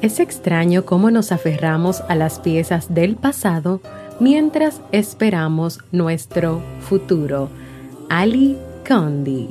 Es extraño cómo nos aferramos a las piezas del pasado mientras esperamos nuestro futuro. Ali Condi.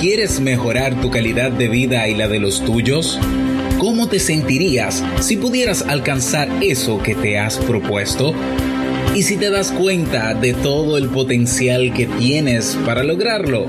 ¿Quieres mejorar tu calidad de vida y la de los tuyos? ¿Cómo te sentirías si pudieras alcanzar eso que te has propuesto? ¿Y si te das cuenta de todo el potencial que tienes para lograrlo?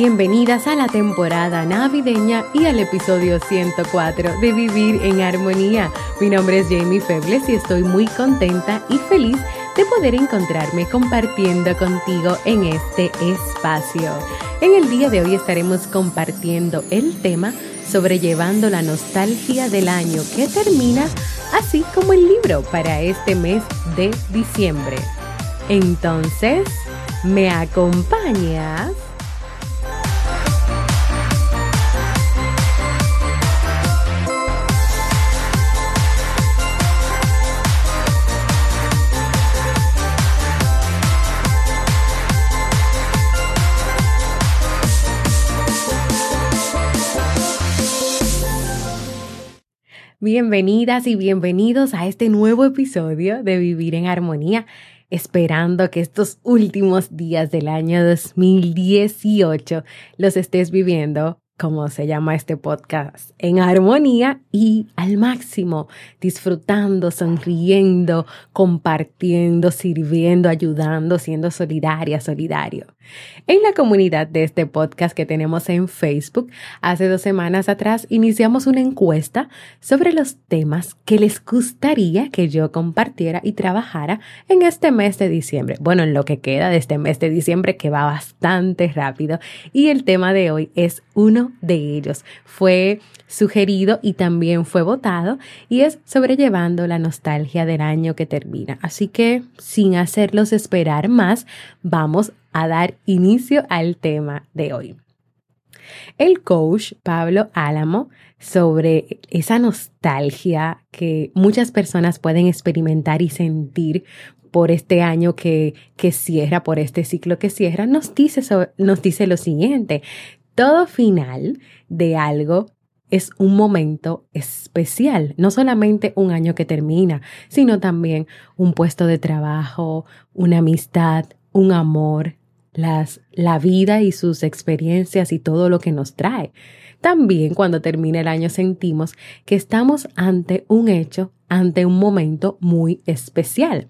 Bienvenidas a la temporada navideña y al episodio 104 de Vivir en Armonía. Mi nombre es Jamie Febles y estoy muy contenta y feliz de poder encontrarme compartiendo contigo en este espacio. En el día de hoy estaremos compartiendo el tema sobrellevando la nostalgia del año que termina, así como el libro para este mes de diciembre. Entonces, ¿me acompañas? Bienvenidas y bienvenidos a este nuevo episodio de Vivir en Armonía, esperando que estos últimos días del año 2018 los estés viviendo como se llama este podcast, en armonía y al máximo, disfrutando, sonriendo, compartiendo, sirviendo, ayudando, siendo solidaria, solidario. En la comunidad de este podcast que tenemos en Facebook, hace dos semanas atrás iniciamos una encuesta sobre los temas que les gustaría que yo compartiera y trabajara en este mes de diciembre. Bueno, en lo que queda de este mes de diciembre que va bastante rápido y el tema de hoy es uno de ellos. Fue sugerido y también fue votado y es sobrellevando la nostalgia del año que termina. Así que, sin hacerlos esperar más, vamos a dar inicio al tema de hoy. El coach Pablo Álamo sobre esa nostalgia que muchas personas pueden experimentar y sentir por este año que, que cierra, por este ciclo que cierra, nos dice, nos dice lo siguiente, todo final de algo es un momento especial, no solamente un año que termina, sino también un puesto de trabajo, una amistad, un amor, las, la vida y sus experiencias y todo lo que nos trae. También cuando termina el año sentimos que estamos ante un hecho, ante un momento muy especial.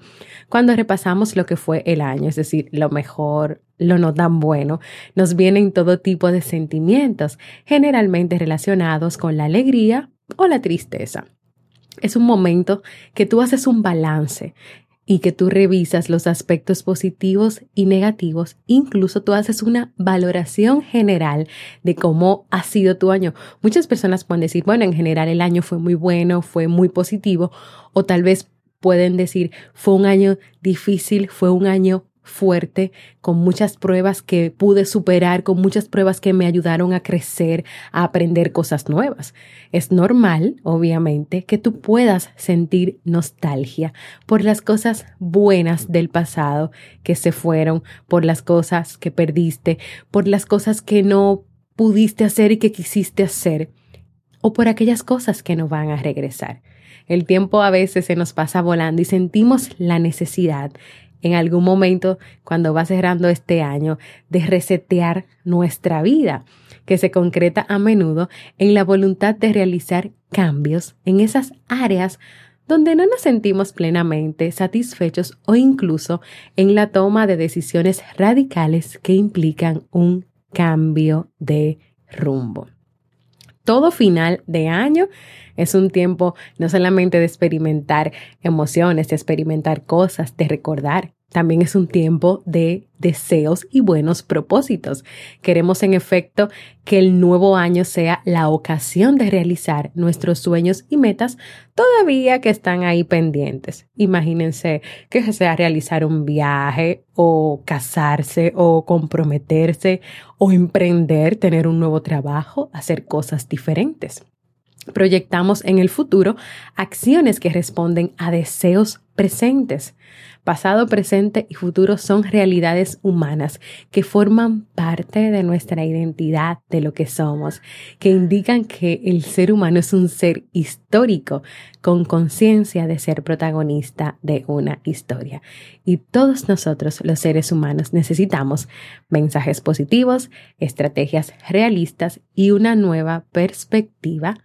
Cuando repasamos lo que fue el año, es decir, lo mejor, lo no tan bueno, nos vienen todo tipo de sentimientos, generalmente relacionados con la alegría o la tristeza. Es un momento que tú haces un balance y que tú revisas los aspectos positivos y negativos, incluso tú haces una valoración general de cómo ha sido tu año. Muchas personas pueden decir, bueno, en general el año fue muy bueno, fue muy positivo, o tal vez pueden decir, fue un año difícil, fue un año fuerte, con muchas pruebas que pude superar, con muchas pruebas que me ayudaron a crecer, a aprender cosas nuevas. Es normal, obviamente, que tú puedas sentir nostalgia por las cosas buenas del pasado que se fueron, por las cosas que perdiste, por las cosas que no pudiste hacer y que quisiste hacer, o por aquellas cosas que no van a regresar. El tiempo a veces se nos pasa volando y sentimos la necesidad en algún momento cuando va cerrando este año de resetear nuestra vida, que se concreta a menudo en la voluntad de realizar cambios en esas áreas donde no nos sentimos plenamente satisfechos o incluso en la toma de decisiones radicales que implican un cambio de rumbo. Todo final de año es un tiempo no solamente de experimentar emociones, de experimentar cosas, de recordar, también es un tiempo de deseos y buenos propósitos. Queremos en efecto que el nuevo año sea la ocasión de realizar nuestros sueños y metas todavía que están ahí pendientes. Imagínense que sea realizar un viaje o casarse o comprometerse o emprender, tener un nuevo trabajo, hacer cosas diferentes. Proyectamos en el futuro acciones que responden a deseos presentes. Pasado, presente y futuro son realidades humanas que forman parte de nuestra identidad, de lo que somos, que indican que el ser humano es un ser histórico con conciencia de ser protagonista de una historia. Y todos nosotros, los seres humanos, necesitamos mensajes positivos, estrategias realistas y una nueva perspectiva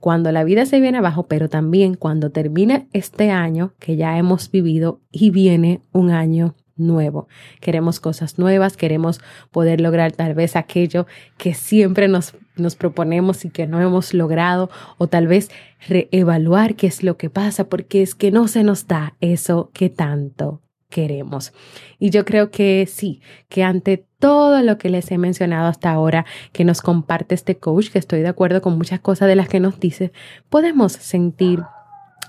cuando la vida se viene abajo, pero también cuando termine este año que ya hemos vivido y viene un año nuevo. Queremos cosas nuevas, queremos poder lograr tal vez aquello que siempre nos, nos proponemos y que no hemos logrado, o tal vez reevaluar qué es lo que pasa, porque es que no se nos da eso que tanto queremos. Y yo creo que sí, que ante todo lo que les he mencionado hasta ahora, que nos comparte este coach, que estoy de acuerdo con muchas cosas de las que nos dice, podemos sentir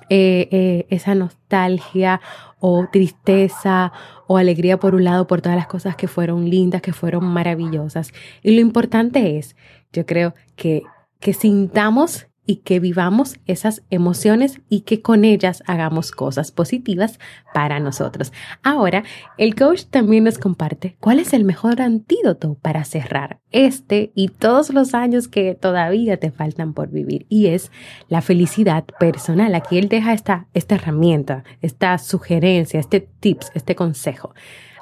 eh, eh, esa nostalgia o tristeza o alegría por un lado por todas las cosas que fueron lindas, que fueron maravillosas. Y lo importante es, yo creo que, que sintamos y que vivamos esas emociones y que con ellas hagamos cosas positivas para nosotros. Ahora, el coach también nos comparte cuál es el mejor antídoto para cerrar este y todos los años que todavía te faltan por vivir y es la felicidad personal. Aquí él deja esta, esta herramienta, esta sugerencia, este tips, este consejo.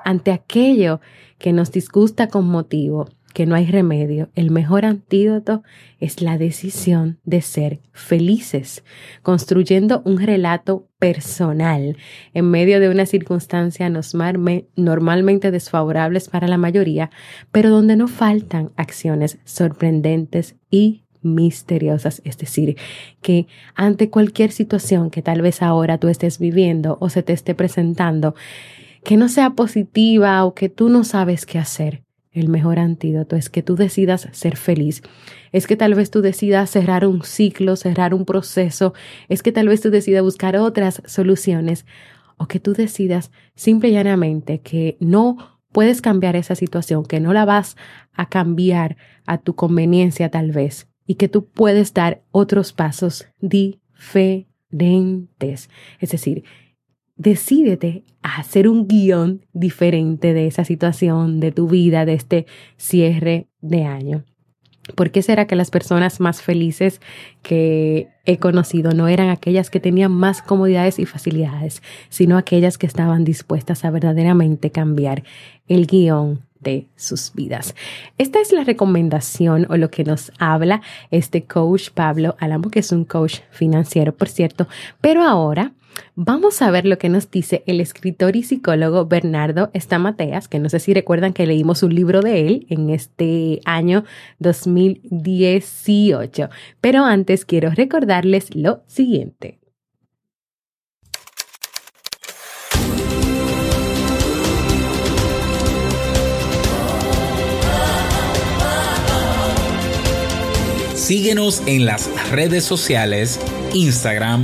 Ante aquello que nos disgusta con motivo, que no hay remedio, el mejor antídoto es la decisión de ser felices, construyendo un relato personal. En medio de una circunstancia normalmente desfavorables para la mayoría, pero donde no faltan acciones sorprendentes y misteriosas, es decir, que ante cualquier situación que tal vez ahora tú estés viviendo o se te esté presentando, que no sea positiva o que tú no sabes qué hacer, el mejor antídoto es que tú decidas ser feliz. Es que tal vez tú decidas cerrar un ciclo, cerrar un proceso. Es que tal vez tú decidas buscar otras soluciones. O que tú decidas simple y llanamente que no puedes cambiar esa situación, que no la vas a cambiar a tu conveniencia tal vez. Y que tú puedes dar otros pasos diferentes. Es decir, decídete a hacer un guion diferente de esa situación, de tu vida, de este cierre de año. ¿Por qué será que las personas más felices que he conocido no eran aquellas que tenían más comodidades y facilidades, sino aquellas que estaban dispuestas a verdaderamente cambiar el guion de sus vidas. Esta es la recomendación o lo que nos habla este coach Pablo Alamo, que es un coach financiero, por cierto, pero ahora Vamos a ver lo que nos dice el escritor y psicólogo Bernardo Estamateas, que no sé si recuerdan que leímos un libro de él en este año 2018. Pero antes quiero recordarles lo siguiente. Síguenos en las redes sociales, Instagram,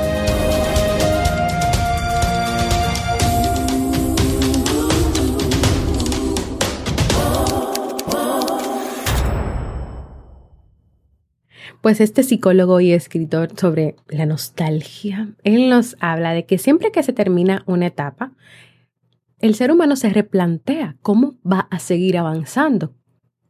Pues este psicólogo y escritor sobre la nostalgia, él nos habla de que siempre que se termina una etapa, el ser humano se replantea cómo va a seguir avanzando,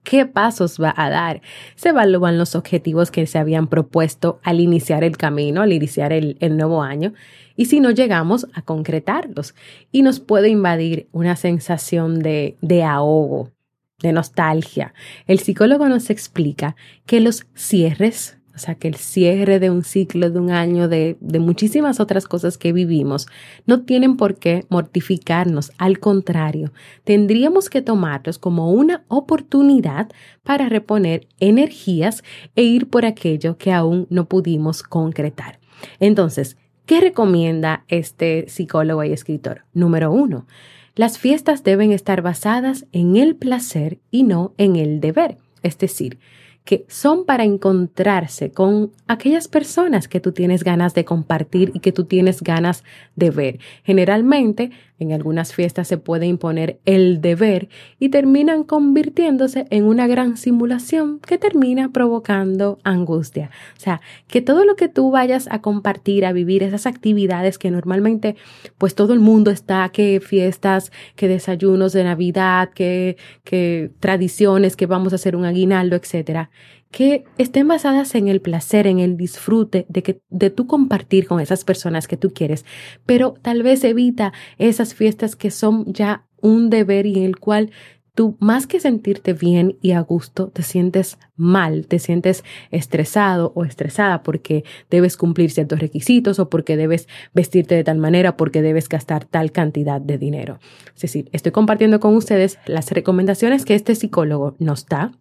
qué pasos va a dar. Se evalúan los objetivos que se habían propuesto al iniciar el camino, al iniciar el, nuevo año, y si no llegamos a concretarlos. Y nos puede invadir una sensación de, de ahogo, de nostalgia. El psicólogo nos explica que los cierres o sea, que el cierre de un ciclo, de un año, de, de, muchísimas otras cosas que vivimos, no tienen por qué mortificarnos. Al contrario, tendríamos que tomarlos como una oportunidad para reponer energías e ir por aquello que aún no pudimos concretar. Entonces, ¿qué recomienda este psicólogo y escritor? Número uno, las fiestas deben estar basadas en el placer y no en el deber. Es decir, que son para encontrarse con aquellas personas que tú tienes ganas de compartir y que tú tienes ganas de ver. Generalmente en algunas fiestas se puede imponer el deber y terminan convirtiéndose en una gran simulación que termina provocando angustia. O sea, que todo lo que tú vayas a compartir, a vivir, esas actividades que normalmente pues todo el mundo está, que fiestas, que desayunos de Navidad, que, que tradiciones, que vamos a hacer un aguinaldo, etcétera que estén basadas en el placer, en el disfrute de que de tú compartir con esas personas que tú quieres, pero tal vez evita esas fiestas que son ya un deber y en el cual tú más que sentirte bien y a gusto, te sientes mal, te sientes estresado o estresada porque debes cumplir ciertos requisitos o porque debes vestirte de tal manera, porque debes gastar tal cantidad de dinero. Es decir, estoy compartiendo con ustedes las recomendaciones que este psicólogo nos da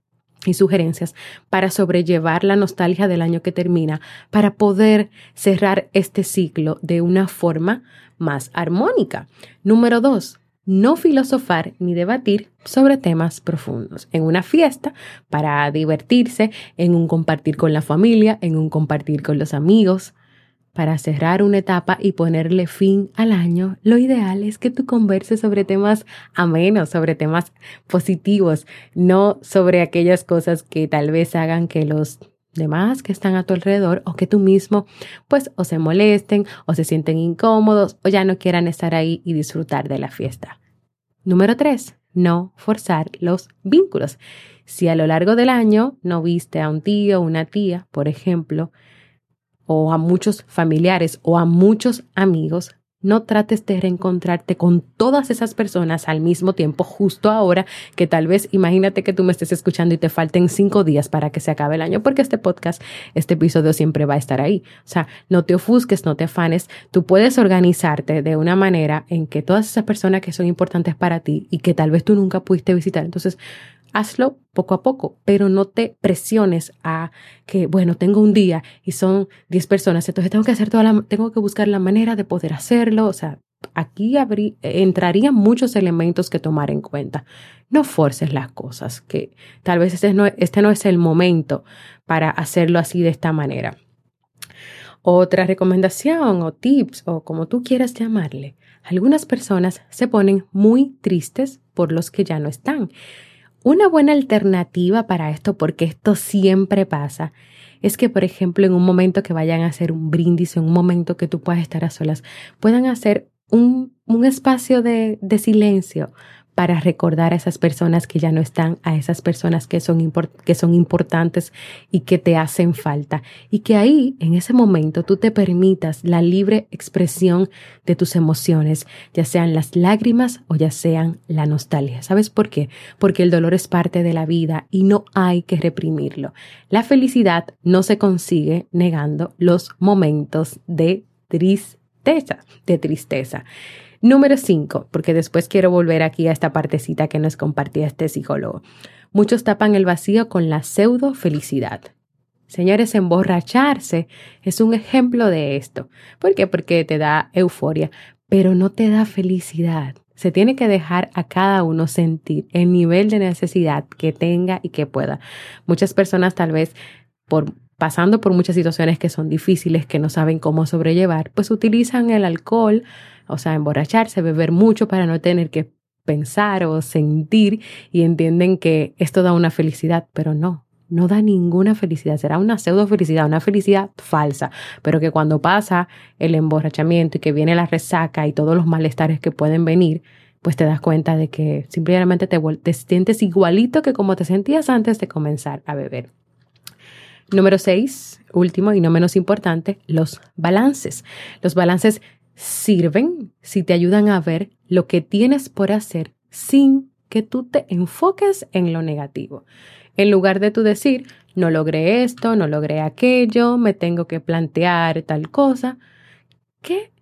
y sugerencias para sobrellevar la nostalgia del año que termina, para poder cerrar este ciclo de una forma más armónica. Número dos, no filosofar ni debatir sobre temas profundos. En una fiesta, para divertirse, en un compartir con la familia, en un compartir con los amigos, para cerrar una etapa y ponerle fin al año, lo ideal es que tú converses sobre temas amenos, sobre temas positivos, no sobre aquellas cosas que tal vez hagan que los demás que están a tu alrededor o que tú mismo pues o se molesten o se sienten incómodos o ya no quieran estar ahí y disfrutar de la fiesta. Número tres, no forzar los vínculos. Si a lo largo del año no viste a un tío o una tía, por ejemplo, o a muchos familiares o a muchos amigos, no trates de reencontrarte con todas esas personas al mismo tiempo, justo ahora, que tal vez imagínate que tú me estés escuchando y te falten cinco días para que se acabe el año, porque este podcast, este episodio siempre va a estar ahí. O sea, no te ofusques, no te afanes. Tú puedes organizarte de una manera en que todas esas personas que son importantes para ti y que tal vez tú nunca pudiste visitar, entonces hazlo poco a poco, pero no te presiones a que, bueno, tengo un día y son 10 personas, entonces tengo que hacer toda la, tengo que buscar la manera de poder hacerlo, o sea, aquí entrarían muchos elementos que tomar en cuenta. No forces las cosas, que tal vez este este no es el momento para hacerlo así de esta manera. Otra recomendación o tips o como tú quieras llamarle. Algunas personas se ponen muy tristes por los que ya no están una buena alternativa para esto, porque esto siempre pasa, es que, por ejemplo, en un momento que vayan a hacer un brindis, en un momento que tú puedas estar a solas, puedan hacer un, un espacio de, de silencio para recordar a esas personas que ya no están, a esas personas que son, que son importantes y que te hacen falta. Y que ahí, en ese momento, tú te permitas la libre expresión de tus emociones, ya sean las lágrimas o ya sean la nostalgia. ¿Sabes por qué? Porque el dolor es parte de la vida y no hay que reprimirlo. La felicidad no se consigue negando los momentos de tristeza, de tristeza. Número 5, porque después quiero volver aquí a esta partecita que nos compartía este psicólogo. Muchos tapan el vacío con la pseudo felicidad. Señores, emborracharse es un ejemplo de esto. ¿Por qué? Porque te da euforia, pero no te da felicidad. Se tiene que dejar a cada uno sentir el nivel de necesidad que tenga y que pueda. Muchas personas tal vez por pasando por muchas situaciones que son difíciles, que no saben cómo sobrellevar, pues utilizan el alcohol o sea, emborracharse, beber mucho para no tener que pensar o sentir y entienden que esto da una felicidad, pero no, no da ninguna felicidad, será una pseudo felicidad, una felicidad falsa, pero que cuando pasa el emborrachamiento y que viene la resaca y todos los malestares que pueden venir, pues te das cuenta de que simplemente te, te sientes igualito que como te sentías antes de comenzar a beber. Número seis, último y no menos importante, los balances. Los balances sirven si te ayudan a ver lo que tienes por hacer sin que tú te enfoques en lo negativo. En lugar de tú decir, no logré esto, no logré aquello, me tengo que plantear tal cosa, ¿qué,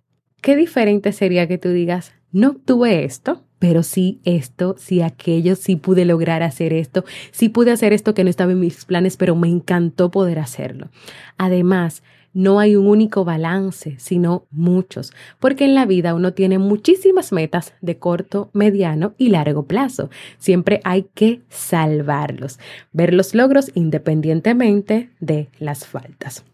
qué diferente sería que tú digas, no obtuve esto, pero sí esto, sí aquello, sí pude lograr hacer esto, sí pude hacer esto que no estaba en mis planes, pero me encantó poder hacerlo. Además, no hay un único balance, sino muchos, porque en la vida uno tiene muchísimas metas de corto, mediano y largo plazo. Siempre hay que salvarlos, ver los logros independientemente de las faltas.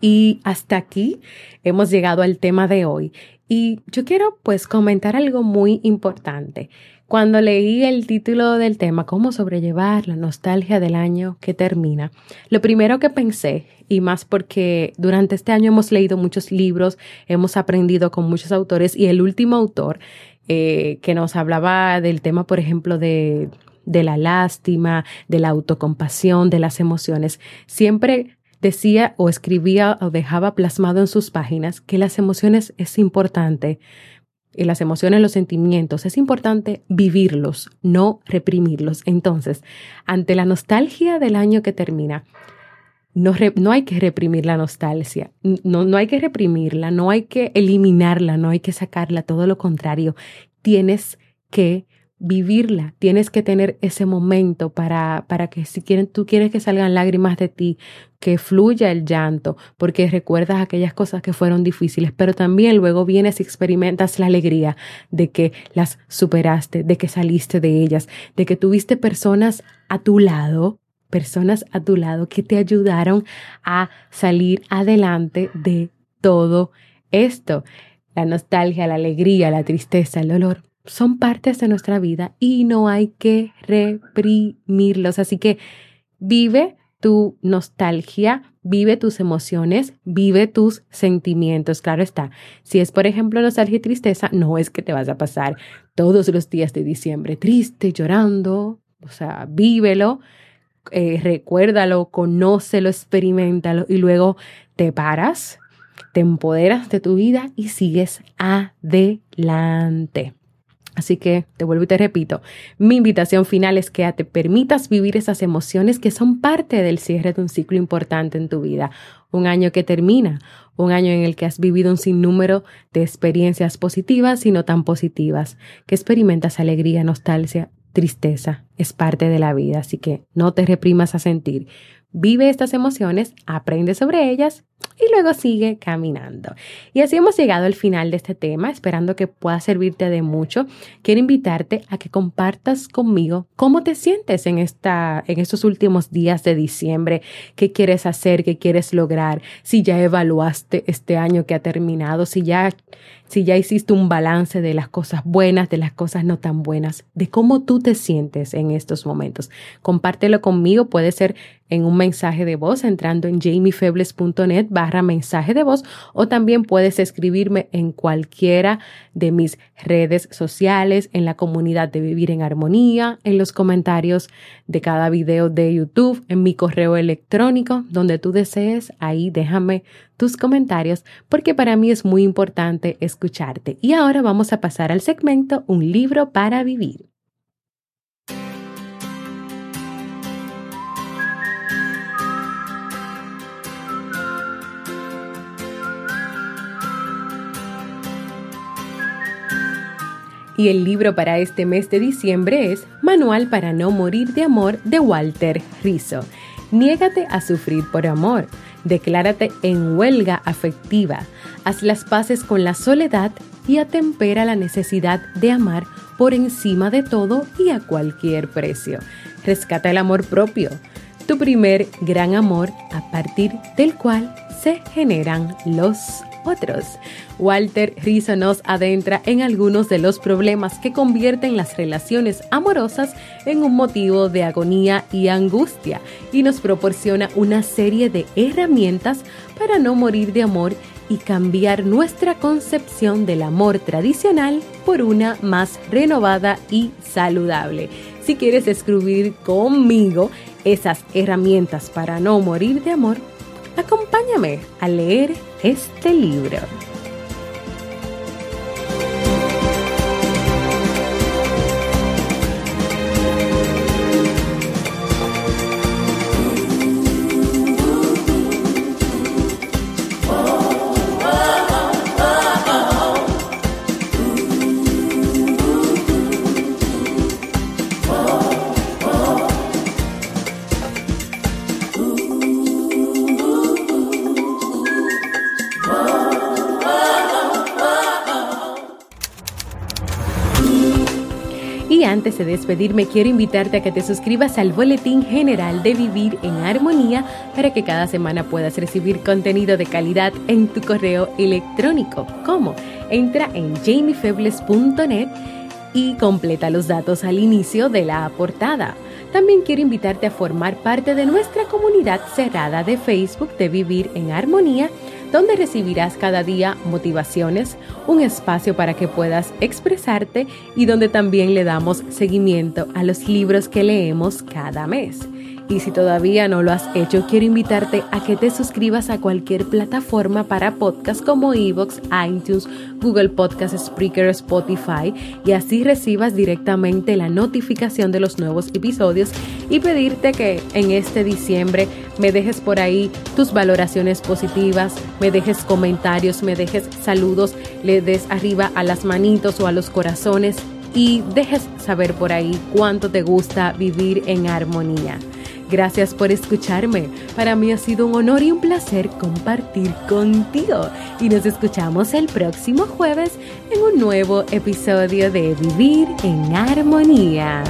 Y hasta aquí hemos llegado al tema de hoy. Y yo quiero pues comentar algo muy importante. Cuando leí el título del tema, cómo sobrellevar la nostalgia del año que termina, lo primero que pensé, y más porque durante este año hemos leído muchos libros, hemos aprendido con muchos autores, y el último autor eh, que nos hablaba del tema, por ejemplo, de, de la lástima, de la autocompasión, de las emociones, siempre decía o escribía o dejaba plasmado en sus páginas que las emociones es importante y las emociones, los sentimientos, es importante vivirlos, no reprimirlos. Entonces, ante la nostalgia del año que termina, no, no, hay que reprimir la nostalgia, no, no hay que reprimirla, no hay que eliminarla, no hay que sacarla, todo lo contrario, tienes que vivirla, tienes que tener ese momento para, para que si quieren, tú quieres que salgan lágrimas de ti, que fluya el llanto, porque recuerdas aquellas cosas que fueron difíciles, pero también luego vienes y experimentas la alegría de que las superaste, de que saliste de ellas, de que tuviste personas a tu lado, personas a tu lado que te ayudaron a salir adelante de todo esto. La nostalgia, la alegría, la tristeza, el dolor son partes de nuestra vida y no hay que reprimirlos. Así que vive tu nostalgia, vive tus emociones, vive tus sentimientos. Claro está, si es por ejemplo nostalgia y tristeza, no es que te vas a pasar todos los días de diciembre triste, llorando, o sea, vívelo, eh, recuérdalo, conócelo, experimentalo y luego te paras, te empoderas de tu vida y sigues adelante. Así que te vuelvo y te repito, mi invitación final es que te permitas vivir esas emociones que son parte del cierre de un ciclo importante en tu vida, un año que termina, un año en el que has vivido un sinnúmero de experiencias positivas y no tan positivas, que experimentas alegría, nostalgia, tristeza, es parte de la vida, así que no te reprimas a sentir. Vive estas emociones, aprende sobre ellas y luego sigue caminando. Y así hemos llegado al final de este tema, esperando que pueda servirte de mucho. Quiero invitarte a que compartas conmigo cómo te sientes en, esta, en estos últimos días de diciembre, qué quieres hacer, qué quieres lograr, si ya evaluaste este año que ha terminado, si ya, si ya hiciste un balance de las cosas buenas, de las cosas no tan buenas, de cómo tú te sientes en estos momentos. Compártelo conmigo, puede ser en un mensaje de voz entrando en jamiefebles.net barra mensaje de voz o también puedes escribirme en cualquiera de mis redes sociales, en la comunidad de Vivir en Armonía, en los comentarios de cada video de YouTube, en mi correo electrónico, donde tú desees, ahí déjame tus comentarios porque para mí es muy importante escucharte. Y ahora vamos a pasar al segmento Un libro para vivir. Y el libro para este mes de diciembre es Manual para no morir de amor de Walter Rizzo. Niégate a sufrir por amor. Declárate en huelga afectiva. Haz las paces con la soledad y atempera la necesidad de amar por encima de todo y a cualquier precio. Rescata el amor propio, tu primer gran amor a partir del cual se generan los otros. Walter Rizzo nos adentra en algunos de los problemas que convierten las relaciones amorosas en un motivo de agonía y angustia y nos proporciona una serie de herramientas para no morir de amor y cambiar nuestra concepción del amor tradicional por una más renovada y saludable. Si quieres escribir conmigo esas herramientas para no morir de amor, acompáñame a leer este libro. De despedirme, quiero invitarte a que te suscribas al Boletín General de Vivir en Armonía para que cada semana puedas recibir contenido de calidad en tu correo electrónico. ¿Cómo? Entra en jamiefebles.net y completa los datos al inicio de la portada. También quiero invitarte a formar parte de nuestra comunidad cerrada de Facebook de Vivir en Armonía donde recibirás cada día motivaciones, un espacio para que puedas expresarte y donde también le damos seguimiento a los libros que leemos cada mes. Y si todavía no lo has hecho, quiero invitarte a que te suscribas a cualquier plataforma para podcast como Evox, iTunes, Google Podcasts, Spreaker, Spotify y así recibas directamente la notificación de los nuevos episodios y pedirte que en este diciembre me dejes por ahí tus valoraciones positivas, me dejes comentarios, me dejes saludos, le des arriba a las manitos o a los corazones y dejes saber por ahí cuánto te gusta vivir en armonía. Gracias por escucharme. Para mí ha sido un honor y un placer compartir contigo. Y nos escuchamos el próximo jueves en un nuevo episodio de Vivir en Armonía.